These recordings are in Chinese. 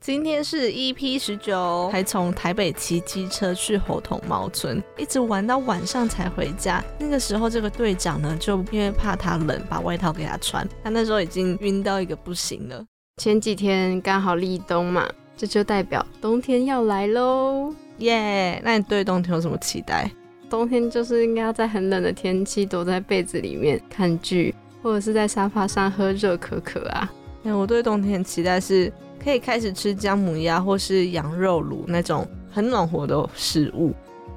今天是 EP 十九，还从台北骑机车去猴头猫村，一直玩到晚上才回家。那个时候，这个队长呢，就因为怕他冷，把外套给他穿。他那时候已经晕到一个不行了。前几天刚好立冬嘛，这就代表冬天要来喽，耶！那你对冬天有什么期待？冬天就是应该要在很冷的天气躲在被子里面看剧，或者是在沙发上喝热可可啊。哎，我对冬天期待是。可以开始吃姜母鸭或是羊肉卤那种很暖和的食物。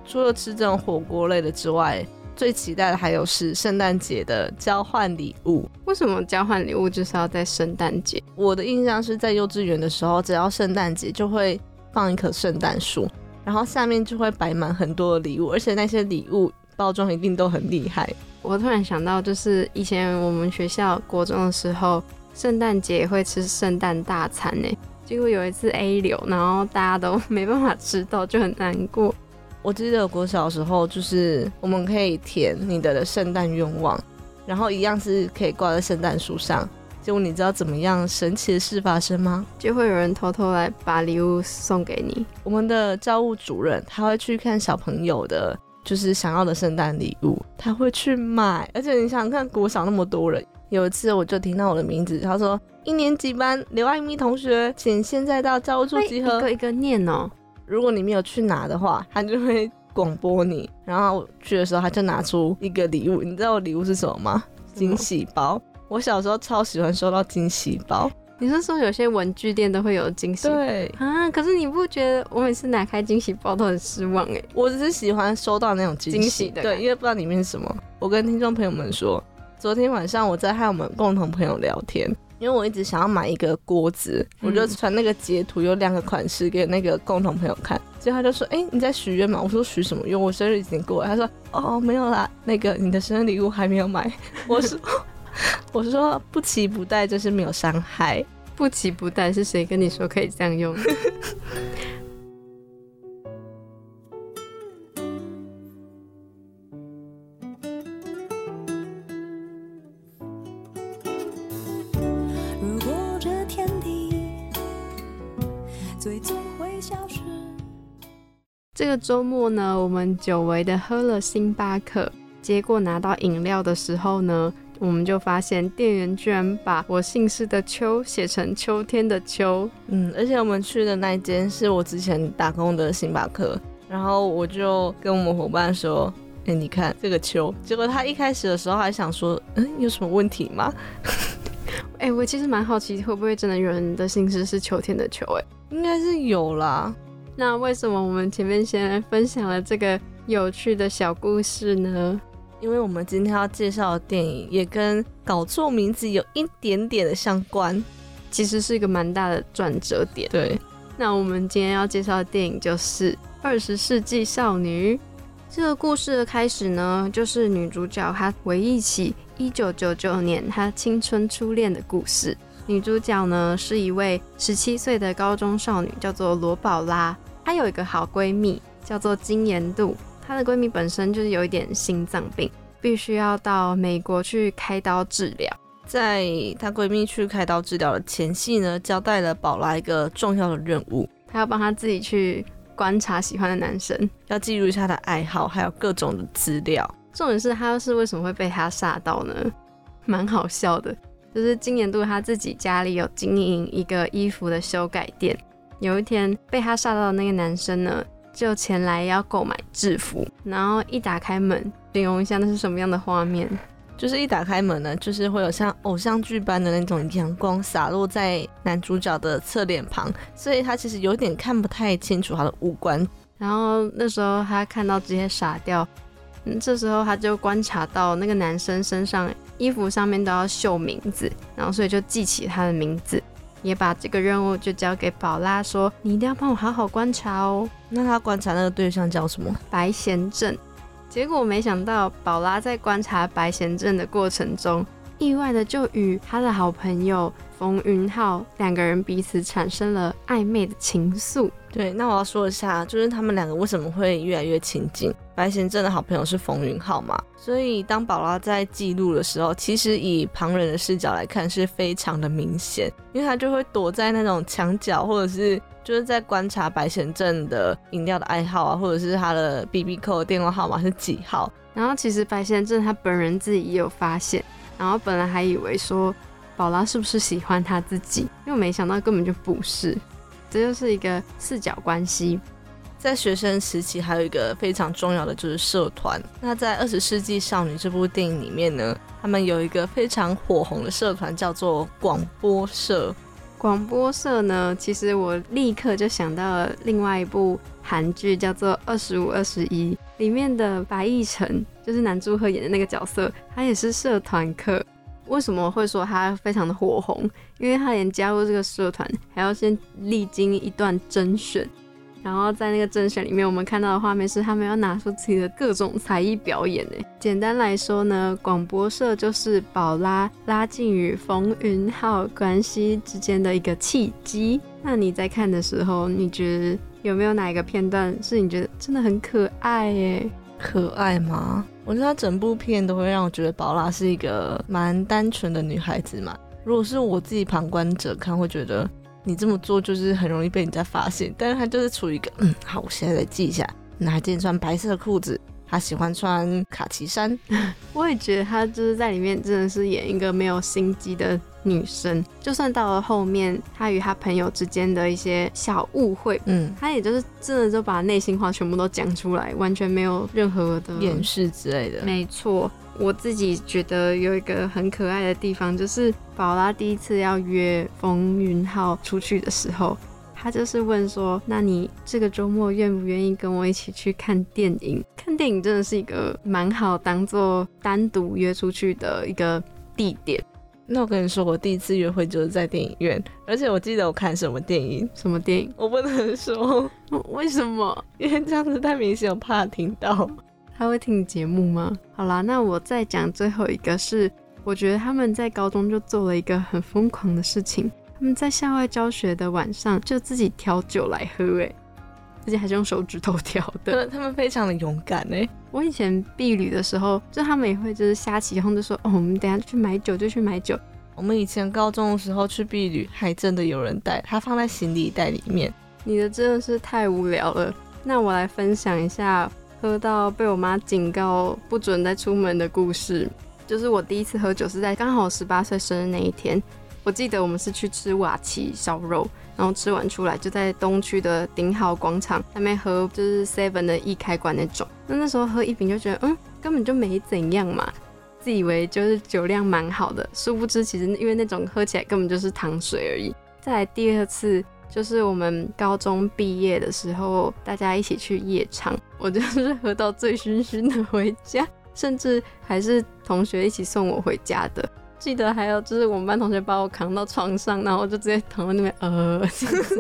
除了吃这种火锅类的之外，最期待的还有是圣诞节的交换礼物。为什么交换礼物就是要在圣诞节？我的印象是在幼稚园的时候，只要圣诞节就会放一棵圣诞树，然后下面就会摆满很多的礼物，而且那些礼物包装一定都很厉害。我突然想到，就是以前我们学校国中的时候。圣诞节会吃圣诞大餐呢，结果有一次 A 流，然后大家都没办法吃到，就很难过。我记得我小时候就是我们可以填你的圣诞愿望，然后一样是可以挂在圣诞树上。结果你知道怎么样神奇的事发生吗？就会有人偷偷来把礼物送给你。我们的教务主任他会去看小朋友的，就是想要的圣诞礼物，他会去买。而且你想想看，国小那么多人。有一次，我就听到我的名字，他说：“一年级班刘爱咪同学，请现在到教务处集合。”一个一个念哦。如果你没有去拿的话，他就会广播你。然后去的时候，他就拿出一个礼物。你知道我礼物是什么吗？惊喜包。我小时候超喜欢收到惊喜包。你是说有些文具店都会有惊喜？对啊。可是你不觉得我每次拿开惊喜包都很失望哎？我只是喜欢收到那种惊喜的，对，因为不知道里面是什么。我跟听众朋友们说。昨天晚上我在和我们共同朋友聊天，因为我一直想要买一个锅子，我就传那个截图，有两个款式给那个共同朋友看，结果他就说：“哎，你在许愿吗？”我说：“许什么愿？我生日已经过了。”他说：“哦，没有啦，那个你的生日礼物还没有买。”我说：“ 我说不期不待就是没有伤害，不期不待是谁跟你说可以这样用？” 个周末呢，我们久违的喝了星巴克，结果拿到饮料的时候呢，我们就发现店员居然把我姓氏的秋写成秋天的秋。嗯，而且我们去的那一间是我之前打工的星巴克，然后我就跟我们伙伴说：“哎，你看这个秋。”结果他一开始的时候还想说：“嗯，有什么问题吗？” 哎，我其实蛮好奇，会不会真的有人的姓氏是秋天的秋？哎，应该是有啦。那为什么我们前面先分享了这个有趣的小故事呢？因为我们今天要介绍的电影也跟搞错名字有一点点的相关，其实是一个蛮大的转折点。对，那我们今天要介绍的电影就是《二十世纪少女》。这个故事的开始呢，就是女主角她回忆起一九九九年她青春初恋的故事。女主角呢是一位十七岁的高中少女，叫做罗宝拉。她有一个好闺蜜，叫做金妍度。她的闺蜜本身就是有一点心脏病，必须要到美国去开刀治疗。在她闺蜜去开刀治疗的前夕呢，交代了宝拉一个重要的任务，她要帮她自己去观察喜欢的男生，要记录一下她的爱好，还有各种的资料。重点是她是为什么会被他吓到呢？蛮好笑的。就是今年度她自己家里有经营一个衣服的修改店，有一天被他吓到的那个男生呢，就前来要购买制服，然后一打开门，形容一下那是什么样的画面？就是一打开门呢，就是会有像偶像剧般的那种阳光洒落在男主角的侧脸旁，所以他其实有点看不太清楚他的五官。然后那时候他看到直接傻掉，嗯，这时候他就观察到那个男生身上。衣服上面都要绣名字，然后所以就记起他的名字，也把这个任务就交给宝拉，说你一定要帮我好好观察哦。那他观察那个对象叫什么？白贤正。结果没想到，宝拉在观察白贤正的过程中，意外的就与他的好朋友冯云浩两个人彼此产生了暧昧的情愫。对，那我要说一下，就是他们两个为什么会越来越亲近。白贤镇的好朋友是冯云浩嘛，所以当宝拉在记录的时候，其实以旁人的视角来看是非常的明显，因为他就会躲在那种墙角，或者是就是在观察白贤镇的饮料的爱好啊，或者是他的 B B 扣电话号码是几号。然后其实白贤镇他本人自己也有发现，然后本来还以为说宝拉是不是喜欢他自己，因为没想到根本就不是。这就是一个四角关系，在学生时期还有一个非常重要的就是社团。那在《二十世纪少女》这部电影里面呢，他们有一个非常火红的社团叫做广播社。广播社呢，其实我立刻就想到了另外一部韩剧叫做《二十五二十一》，里面的白亦辰就是男祝贺演的那个角色，他也是社团课。为什么会说他非常的火红？因为他连加入这个社团还要先历经一段甄选，然后在那个甄选里面，我们看到的画面是他们要拿出自己的各种才艺表演。诶，简单来说呢，广播社就是宝拉拉近与冯云浩关系之间的一个契机。那你在看的时候，你觉得有没有哪一个片段是你觉得真的很可爱？诶？可爱吗？我觉得他整部片都会让我觉得宝拉是一个蛮单纯的女孩子嘛。如果是我自己旁观者看，会觉得你这么做就是很容易被人家发现。但是她就是处于一个，嗯，好，我现在来记一下，哪件穿白色的裤子。他喜欢穿卡其衫，我也觉得他就是在里面真的是演一个没有心机的女生。就算到了后面，他与他朋友之间的一些小误会，嗯，他也就是真的就把内心话全部都讲出来，完全没有任何的掩饰之类的。没错，我自己觉得有一个很可爱的地方，就是宝拉第一次要约风云浩出去的时候。他就是问说：“那你这个周末愿不愿意跟我一起去看电影？看电影真的是一个蛮好当做单独约出去的一个地点。那我跟你说，我第一次约会就是在电影院，而且我记得我看什么电影？什么电影？我不能说，为什么？因为这样子太明显，我怕听到。他会听节目吗？好啦，那我再讲最后一个，是我觉得他们在高中就做了一个很疯狂的事情。”他们在校外教学的晚上就自己调酒来喝，哎，而且还是用手指头调的。他们非常的勇敢哎。我以前避旅的时候，就他们也会就是瞎起哄，就说哦，我们等下去买酒就去买酒。我们以前高中的时候去避旅，还真的有人带，他放在行李袋里面。你的真的是太无聊了。那我来分享一下喝到被我妈警告不准再出门的故事。就是我第一次喝酒是在刚好十八岁生日那一天。我记得我们是去吃瓦奇烧肉，然后吃完出来就在东区的顶好广场那边喝，就是 Seven 的易开罐那种。那那时候喝一瓶就觉得，嗯，根本就没怎样嘛，自以为就是酒量蛮好的，殊不知其实因为那种喝起来根本就是糖水而已。再来第二次就是我们高中毕业的时候，大家一起去夜场，我就是喝到醉醺醺的回家，甚至还是同学一起送我回家的。记得还有就是我们班同学把我扛到床上，然后我就直接躺在那边呃。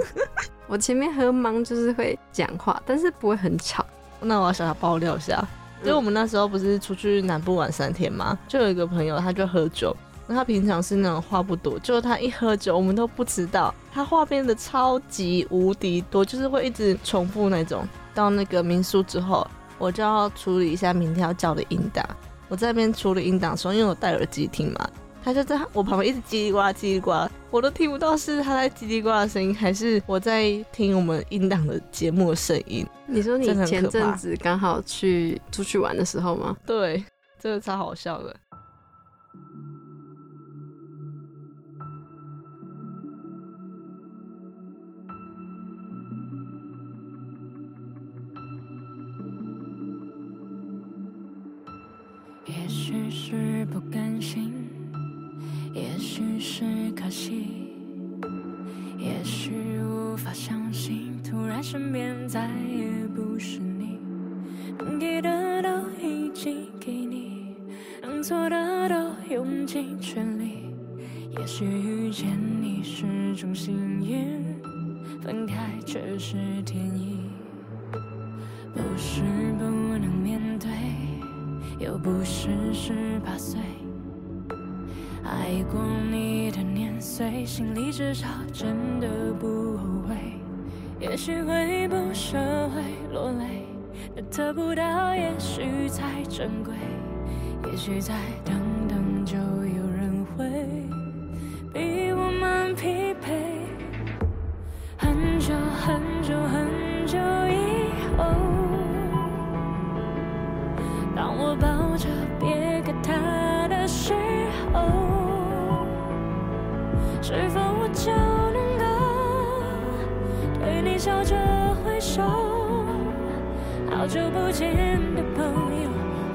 我前面喝懵就是会讲话，但是不会很吵。那我要小小爆料一下，因为我们那时候不是出去南部玩三天嘛？就有一个朋友他就喝酒，那他平常是那种话不多，就他一喝酒，我们都不知道他话变得超级无敌多，就是会一直重复那种。到那个民宿之后，我就要处理一下明天要叫的音档。我在那边处理音档的时候，因为我戴耳机听嘛。他就在我旁边一直叽里呱啦叽里呱啦，我都听不到是他在叽里呱啦的声音，还是我在听我们音档的节目的声音。你说你前阵子刚好去出去玩的时候吗？对，真的超好笑的。也许是不甘心。只是可惜，也许无法相信，突然身边再也不是你。能给的都已经给你，能做的都用尽全力。也许遇见你是种幸运，分开却是天意。不是不能面对，又不是十八岁。爱过你的年岁，心里至少真的不后悔。也许会不舍，会落泪，得不到也许才珍贵。也许在等，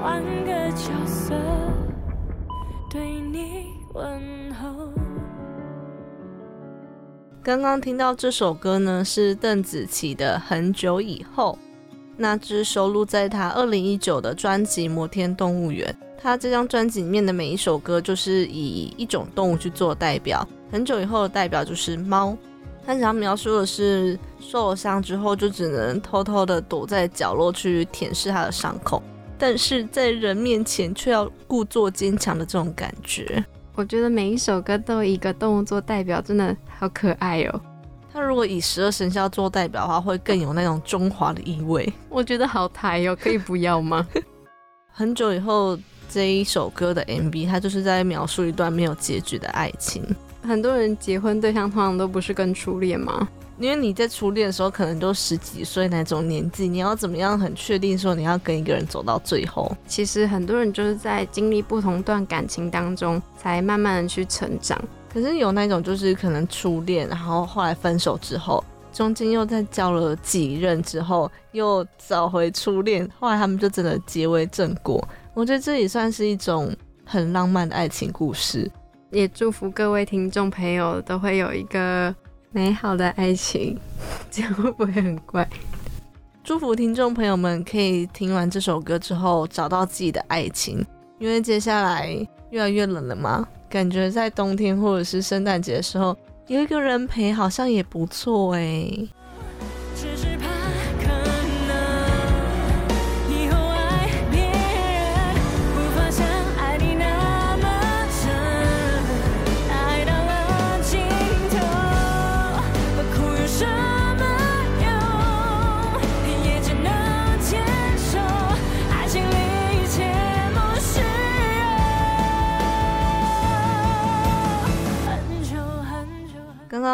换个角色对你问候。刚刚听到这首歌呢，是邓紫棋的《很久以后》，那只收录在她二零一九的专辑《摩天动物园》。她这张专辑里面的每一首歌，就是以一种动物去做代表。很久以后的代表就是猫，她想要描述的是受了伤之后，就只能偷偷的躲在角落去舔舐它的伤口，但是在人面前却要故作坚强的这种感觉。我觉得每一首歌都有一个动物做代表，真的好可爱哦。他如果以十二生肖做代表的话，会更有那种中华的意味。我觉得好台哦，可以不要吗？很久以后这一首歌的 MV，它就是在描述一段没有结局的爱情。很多人结婚对象通常都不是跟初恋吗？因为你在初恋的时候可能都十几岁那种年纪，你要怎么样很确定说你要跟一个人走到最后？其实很多人就是在经历不同段感情当中，才慢慢的去成长。可是有那种就是可能初恋，然后后来分手之后，中间又在交了几任之后，又找回初恋，后来他们就真的结为正果。我觉得这也算是一种很浪漫的爱情故事。也祝福各位听众朋友都会有一个。美好的爱情，这样会不会很怪？祝福听众朋友们可以听完这首歌之后找到自己的爱情，因为接下来越来越冷了嘛，感觉在冬天或者是圣诞节的时候有一个人陪好像也不错哎。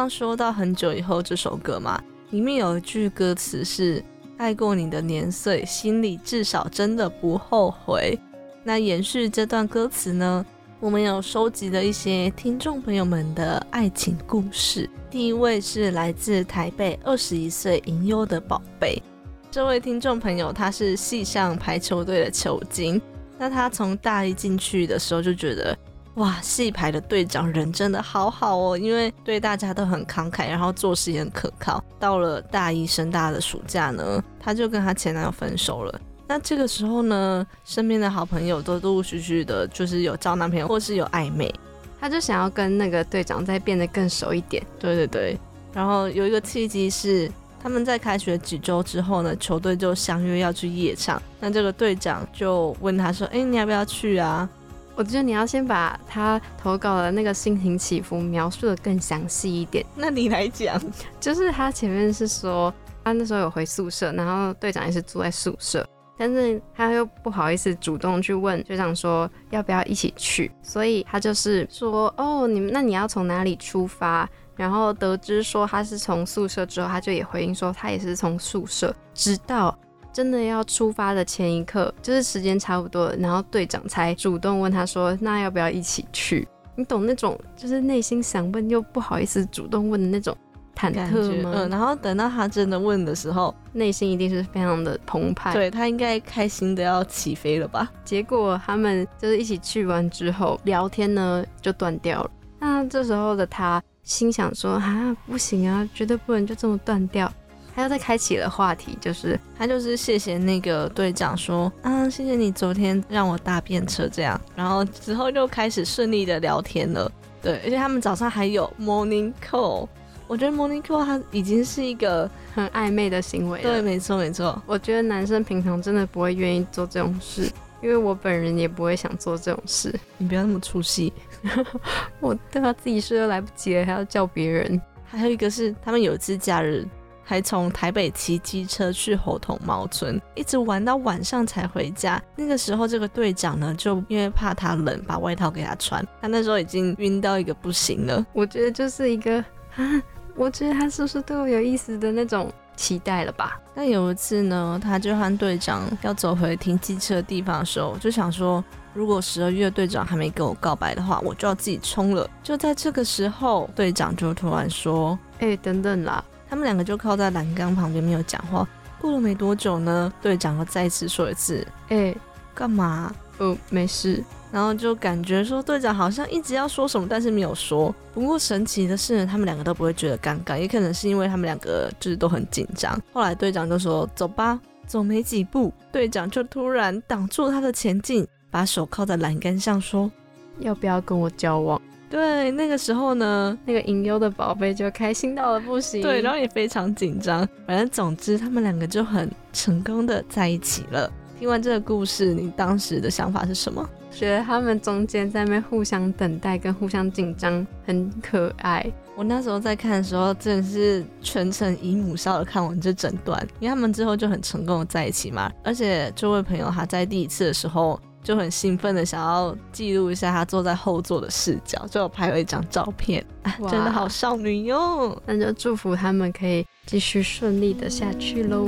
刚说到很久以后这首歌嘛，里面有一句歌词是“爱过你的年岁，心里至少真的不后悔”。那延续这段歌词呢，我们有收集了一些听众朋友们的爱情故事。第一位是来自台北二十一岁银优的宝贝，这位听众朋友他是系上排球队的球精，那他从大一进去的时候就觉得。哇，戏排的队长人真的好好哦，因为对大家都很慷慨，然后做事也很可靠。到了大一升大的暑假呢，他就跟他前男友分手了。那这个时候呢，身边的好朋友都陆陆续续的，就是有交男朋友或是有暧昧，他就想要跟那个队长再变得更熟一点。对对对，然后有一个契机是他们在开学几周之后呢，球队就相约要去夜场。那这个队长就问他说：“哎，你要不要去啊？”我觉得你要先把他投稿的那个心情起伏描述的更详细一点。那你来讲，就是他前面是说他那时候有回宿舍，然后队长也是住在宿舍，但是他又不好意思主动去问队长说要不要一起去，所以他就是说哦，你们那你要从哪里出发？然后得知说他是从宿舍之后，他就也回应说他也是从宿舍，直到。真的要出发的前一刻，就是时间差不多了，然后队长才主动问他说：“那要不要一起去？”你懂那种就是内心想问又不好意思主动问的那种忐忑吗？嗯，然后等到他真的问的时候，内心一定是非常的澎湃。对他应该开心的要起飞了吧？结果他们就是一起去完之后，聊天呢就断掉了。那这时候的他心想说：“啊，不行啊，绝对不能就这么断掉。”他又再开启了话题，就是他就是谢谢那个队长说，啊，谢谢你昨天让我搭便车这样，然后之后就开始顺利的聊天了。对，而且他们早上还有 morning call，我觉得 morning call 它已经是一个很暧昧的行为了。对，没错没错。我觉得男生平常真的不会愿意做这种事，因为我本人也不会想做这种事。你不要那么出戏。我对他自己睡都来不及了，还要叫别人。还有一个是，他们有一次假日。还从台北骑机车去猴头猫村，一直玩到晚上才回家。那个时候，这个队长呢，就因为怕他冷，把外套给他穿。他那时候已经晕到一个不行了。我觉得就是一个啊，我觉得他是不是对我有意思的那种期待了吧？那有一次呢，他就和队长要走回停机车的地方的时候，就想说，如果十二月队长还没跟我告白的话，我就要自己冲了。就在这个时候，队长就突然说：“哎，等等啦。”他们两个就靠在栏杆旁边没有讲话。过了没多久呢，队长又再次说一次：“哎，干嘛？哦，没事。”然后就感觉说队长好像一直要说什么，但是没有说。不过神奇的是，他们两个都不会觉得尴尬，也可能是因为他们两个就是都很紧张。后来队长就说：“走吧。”走没几步，队长就突然挡住他的前进，把手靠在栏杆上说：“要不要跟我交往？”对，那个时候呢，那个隐忧的宝贝就开心到了不行。对，然后也非常紧张。反正总之，他们两个就很成功的在一起了。听完这个故事，你当时的想法是什么？觉得他们中间在那互相等待跟互相紧张，很可爱。我那时候在看的时候，真的是全程姨母笑的看完这整段，因为他们之后就很成功的在一起嘛。而且这位朋友他在第一次的时候。就很兴奋的想要记录一下他坐在后座的视角，就拍了一张照片，真的好少女哟！那就祝福他们可以继续顺利的下去喽。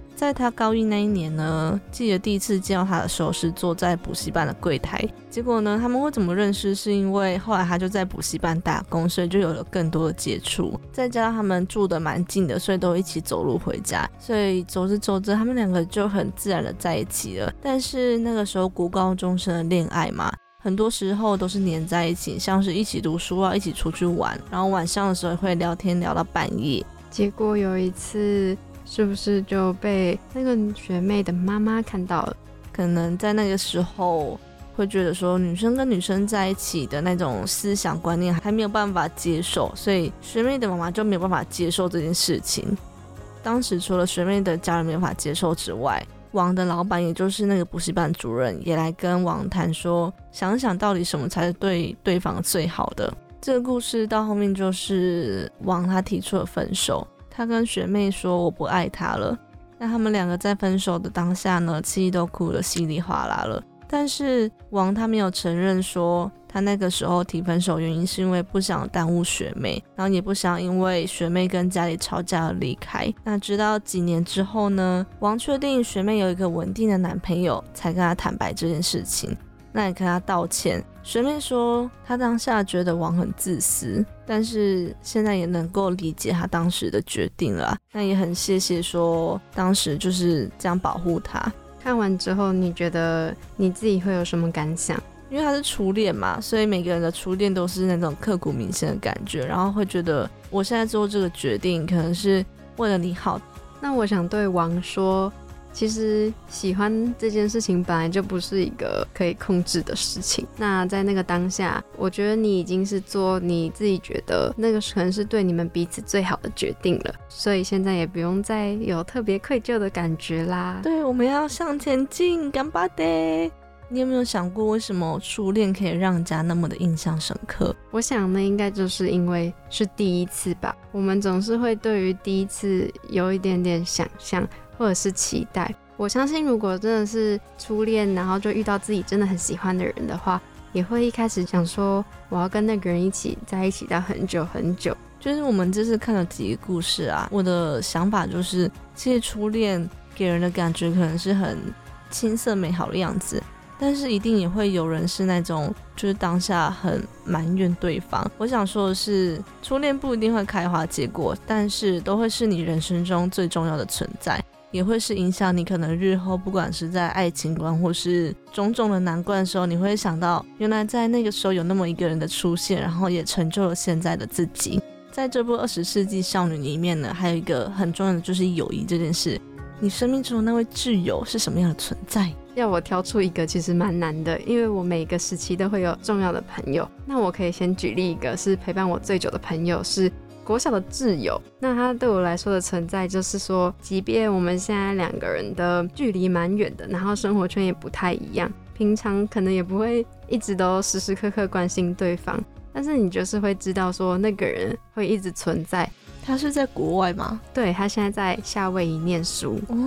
在他高一那一年呢，记得第一次见到他的时候是坐在补习班的柜台。结果呢，他们会怎么认识？是因为后来他就在补习班打工，所以就有了更多的接触。再加上他们住的蛮近的，所以都一起走路回家。所以走着走着，他们两个就很自然的在一起了。但是那个时候国高中生的恋爱嘛，很多时候都是黏在一起，像是一起读书啊，一起出去玩，然后晚上的时候会聊天聊到半夜。结果有一次。是不是就被那个学妹的妈妈看到了？可能在那个时候会觉得说女生跟女生在一起的那种思想观念还没有办法接受，所以学妹的妈妈就没有办法接受这件事情。当时除了学妹的家人没法接受之外，王的老板也就是那个补习班主任也来跟王谈说，想想到底什么才是对对方最好的。这个故事到后面就是王他提出了分手。他跟学妹说我不爱他了，那他们两个在分手的当下呢，气都哭得稀里哗啦了。但是王他没有承认说他那个时候提分手原因是因为不想耽误学妹，然后也不想因为学妹跟家里吵架而离开。那直到几年之后呢，王确定学妹有一个稳定的男朋友，才跟他坦白这件事情。那也跟他道歉。学妹说，她当下觉得王很自私，但是现在也能够理解他当时的决定了。那也很谢谢说，当时就是这样保护他。看完之后，你觉得你自己会有什么感想？因为他是初恋嘛，所以每个人的初恋都是那种刻骨铭心的感觉，然后会觉得我现在做这个决定，可能是为了你好。那我想对王说。其实喜欢这件事情本来就不是一个可以控制的事情。那在那个当下，我觉得你已经是做你自己觉得那个可能是对你们彼此最好的决定了。所以现在也不用再有特别愧疚的感觉啦。对，我们要向前进，干巴的。你有没有想过，为什么初恋可以让人家那么的印象深刻？我想呢，应该就是因为是第一次吧。我们总是会对于第一次有一点点想象。或者是期待，我相信如果真的是初恋，然后就遇到自己真的很喜欢的人的话，也会一开始想说我要跟那个人一起在一起到很久很久。就是我们这次看了几个故事啊，我的想法就是，其实初恋给人的感觉可能是很青涩美好的样子，但是一定也会有人是那种，就是当下很埋怨对方。我想说的是，初恋不一定会开花结果，但是都会是你人生中最重要的存在，也会是影响你可能日后不管是在爱情观或是种种的难关的时候，你会想到原来在那个时候有那么一个人的出现，然后也成就了现在的自己。在这部二十世纪少女里面呢，还有一个很重要的就是友谊这件事。你生命中的那位挚友是什么样的存在？要我挑出一个，其实蛮难的，因为我每个时期都会有重要的朋友。那我可以先举例一个，是陪伴我最久的朋友，是国小的挚友。那他对我来说的存在，就是说，即便我们现在两个人的距离蛮远的，然后生活圈也不太一样，平常可能也不会一直都时时刻刻关心对方，但是你就是会知道说，那个人会一直存在。他是在国外吗？对他现在在夏威夷念书哦。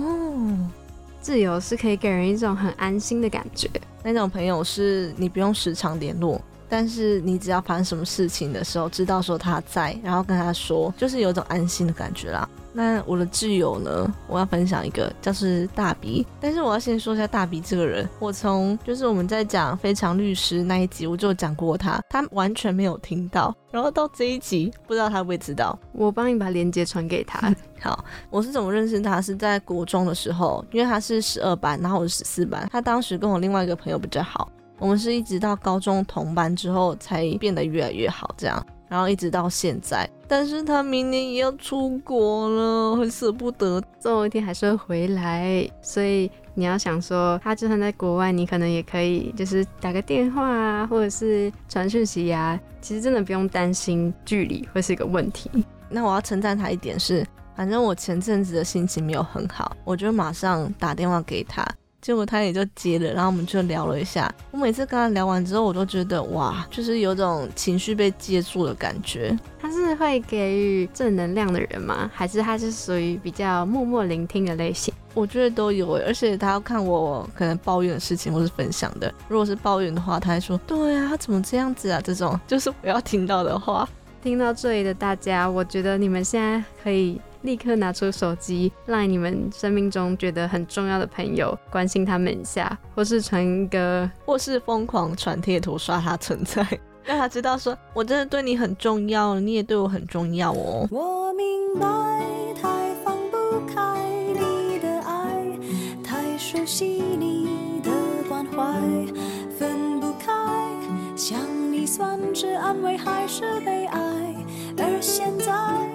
自由是可以给人一种很安心的感觉，那种朋友是你不用时常联络，但是你只要发生什么事情的时候，知道说他在，然后跟他说，就是有种安心的感觉啦。那我的挚友呢？我要分享一个，就是大鼻。但是我要先说一下大鼻这个人。我从就是我们在讲《非常律师》那一集，我就讲过他，他完全没有听到。然后到这一集，不知道他会不会知道。我帮你把链接传给他。好，我是怎么认识他？是在国中的时候，因为他是十二班，然后我是十四班。他当时跟我另外一个朋友比较好，我们是一直到高中同班之后才变得越来越好，这样。然后一直到现在，但是他明年也要出国了，很舍不得，总有一天还是会回来。所以你要想说，他就算在国外，你可能也可以就是打个电话啊，或者是传讯息呀。其实真的不用担心距离会是一个问题。那我要称赞他一点是，反正我前阵子的心情没有很好，我就马上打电话给他。结果他也就接了，然后我们就聊了一下。我每次跟他聊完之后，我都觉得哇，就是有种情绪被接住的感觉。他是会给予正能量的人吗？还是他是属于比较默默聆听的类型？我觉得都有而且他要看我可能抱怨的事情或是分享的。如果是抱怨的话，他还说对啊，他怎么这样子啊？这种就是我要听到的话。听到这里的大家，我觉得你们现在可以。立刻拿出手机，让你们生命中觉得很重要的朋友关心他们一下，或是传一个，或是疯狂传贴图刷他存在，让他知道说我真的对你很重要，你也对我很重要哦。我明白，太放不开你的爱，太熟悉你的关怀，分不开，想你算是安慰还是悲哀？而现在。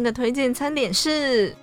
天的推荐餐点是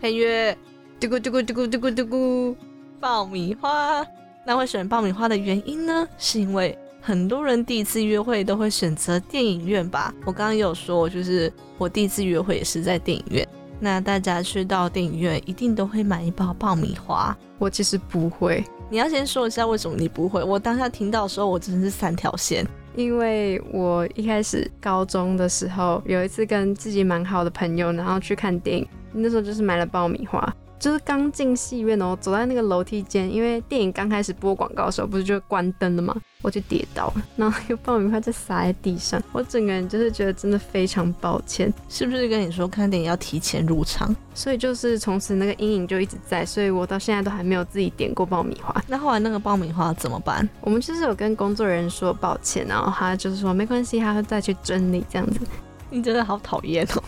配乐，嘟咕嘟咕嘟咕嘟咕嘟咕，爆米花。那会选爆米花的原因呢？是因为。很多人第一次约会都会选择电影院吧？我刚刚有说，就是我第一次约会也是在电影院。那大家去到电影院一定都会买一包爆米花。我其实不会，你要先说一下为什么你不会。我当下听到的时候，我真的是三条线，因为我一开始高中的时候有一次跟自己蛮好的朋友，然后去看电影，那时候就是买了爆米花。就是刚进戏院哦，走在那个楼梯间，因为电影刚开始播广告的时候，不是就关灯了吗？我就跌倒了，然后有爆米花在洒在地上，我整个人就是觉得真的非常抱歉。是不是跟你说看电影要提前入场？所以就是从此那个阴影就一直在，所以我到现在都还没有自己点过爆米花。那后来那个爆米花怎么办？我们就是有跟工作人员说抱歉，然后他就是说没关系，他会再去整理这样子。你真的好讨厌哦。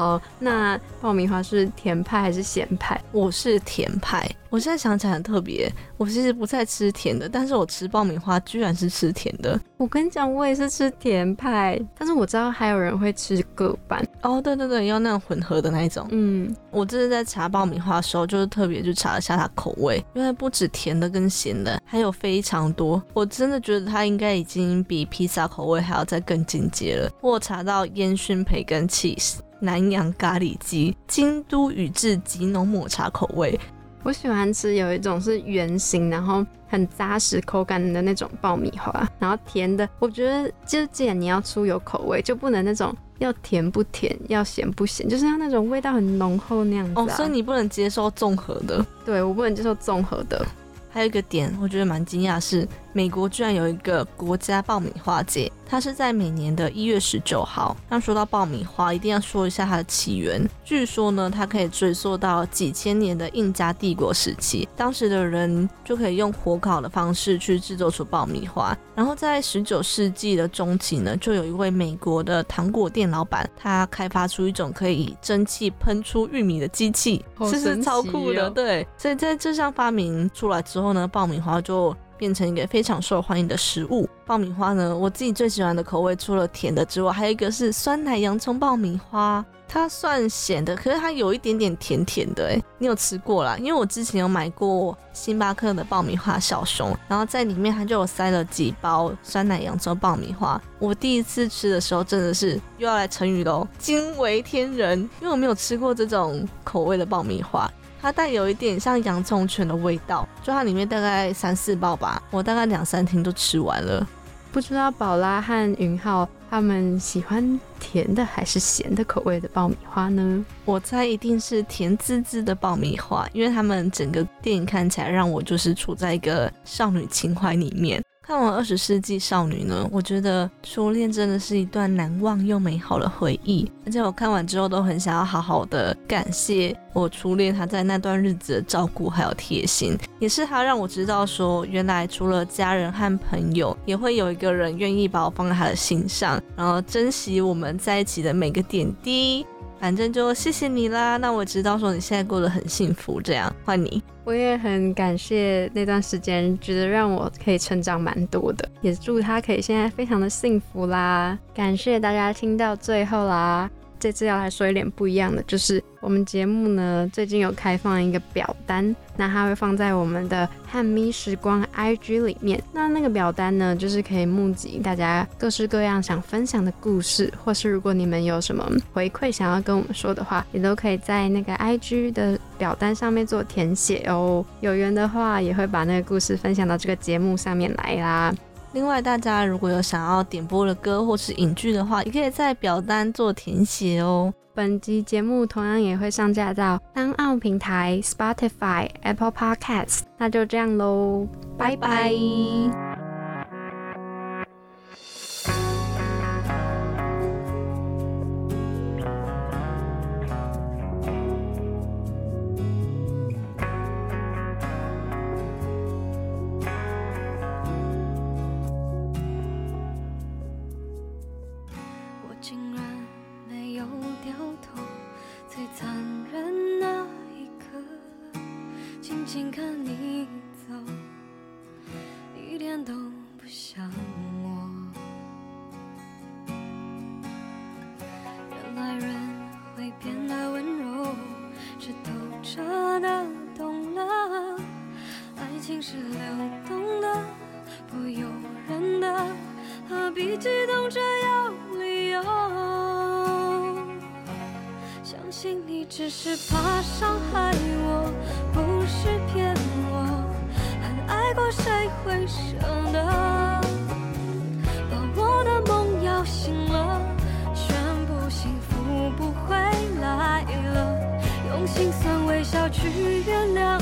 好，那爆米花是甜派还是咸派？我是甜派。我现在想起来很特别，我其实不太吃甜的，但是我吃爆米花居然是吃甜的。我跟你讲，我也是吃甜派，但是我知道还有人会吃各半。哦，对对对，要那种混合的那一种。嗯，我这是在查爆米花的时候，就是特别去查了下它口味，因为不止甜的跟咸的，还有非常多。我真的觉得它应该已经比披萨口味还要再更进阶了。我查到烟熏培根 cheese、南洋咖喱鸡、京都宇治吉浓抹茶口味。我喜欢吃有一种是圆形，然后很扎实口感的那种爆米花，然后甜的。我觉得就既然你要出有口味，就不能那种要甜不甜，要咸不咸，就是要那种味道很浓厚那样子。哦，所以你不能接受综合的？对，我不能接受综合的。还有一个点，我觉得蛮惊讶是，美国居然有一个国家爆米花节，它是在每年的一月十九号。那说到爆米花，一定要说一下它的起源。据说呢，它可以追溯到几千年的印加帝国时期，当时的人就可以用火烤的方式去制作出爆米花。然后在十九世纪的中期呢，就有一位美国的糖果店老板，他开发出一种可以蒸汽喷出玉米的机器，这是超酷的。对，所以在这项发明出来之后呢，爆米花就。变成一个非常受欢迎的食物。爆米花呢，我自己最喜欢的口味除了甜的之外，还有一个是酸奶洋葱爆米花。它算咸的，可是它有一点点甜甜的。哎，你有吃过啦？因为我之前有买过星巴克的爆米花小熊，然后在里面它就有塞了几包酸奶洋葱爆米花。我第一次吃的时候真的是又要来成语喽，惊为天人，因为我没有吃过这种口味的爆米花。它带有一点像洋葱圈的味道，就它里面大概三四包吧，我大概两三天都吃完了。不知道宝拉和云浩他们喜欢甜的还是咸的口味的爆米花呢？我猜一定是甜滋滋的爆米花，因为他们整个电影看起来让我就是处在一个少女情怀里面。看完《二十世纪少女》呢，我觉得初恋真的是一段难忘又美好的回忆，而且我看完之后都很想要好好的感谢我初恋他在那段日子的照顾还有贴心，也是他让我知道说，原来除了家人和朋友，也会有一个人愿意把我放在他的心上，然后珍惜我们在一起的每个点滴。反正就谢谢你啦，那我知道说你现在过得很幸福，这样换你，我也很感谢那段时间，觉得让我可以成长蛮多的，也祝他可以现在非常的幸福啦。感谢大家听到最后啦。这次要来说一点不一样的，就是我们节目呢最近有开放一个表单，那它会放在我们的汉咪时光 IG 里面。那那个表单呢，就是可以募集大家各式各样想分享的故事，或是如果你们有什么回馈想要跟我们说的话，也都可以在那个 IG 的表单上面做填写哦。有缘的话，也会把那个故事分享到这个节目上面来啦。另外，大家如果有想要点播的歌或是影剧的话，也可以在表单做填写哦。本集节目同样也会上架到三奥平台、Spotify、Apple Podcasts。那就这样喽，拜拜。是怕伤害我，不是骗我。很爱过谁会舍得？把我的梦摇醒了，宣布幸福不会来了。用心酸微笑去原谅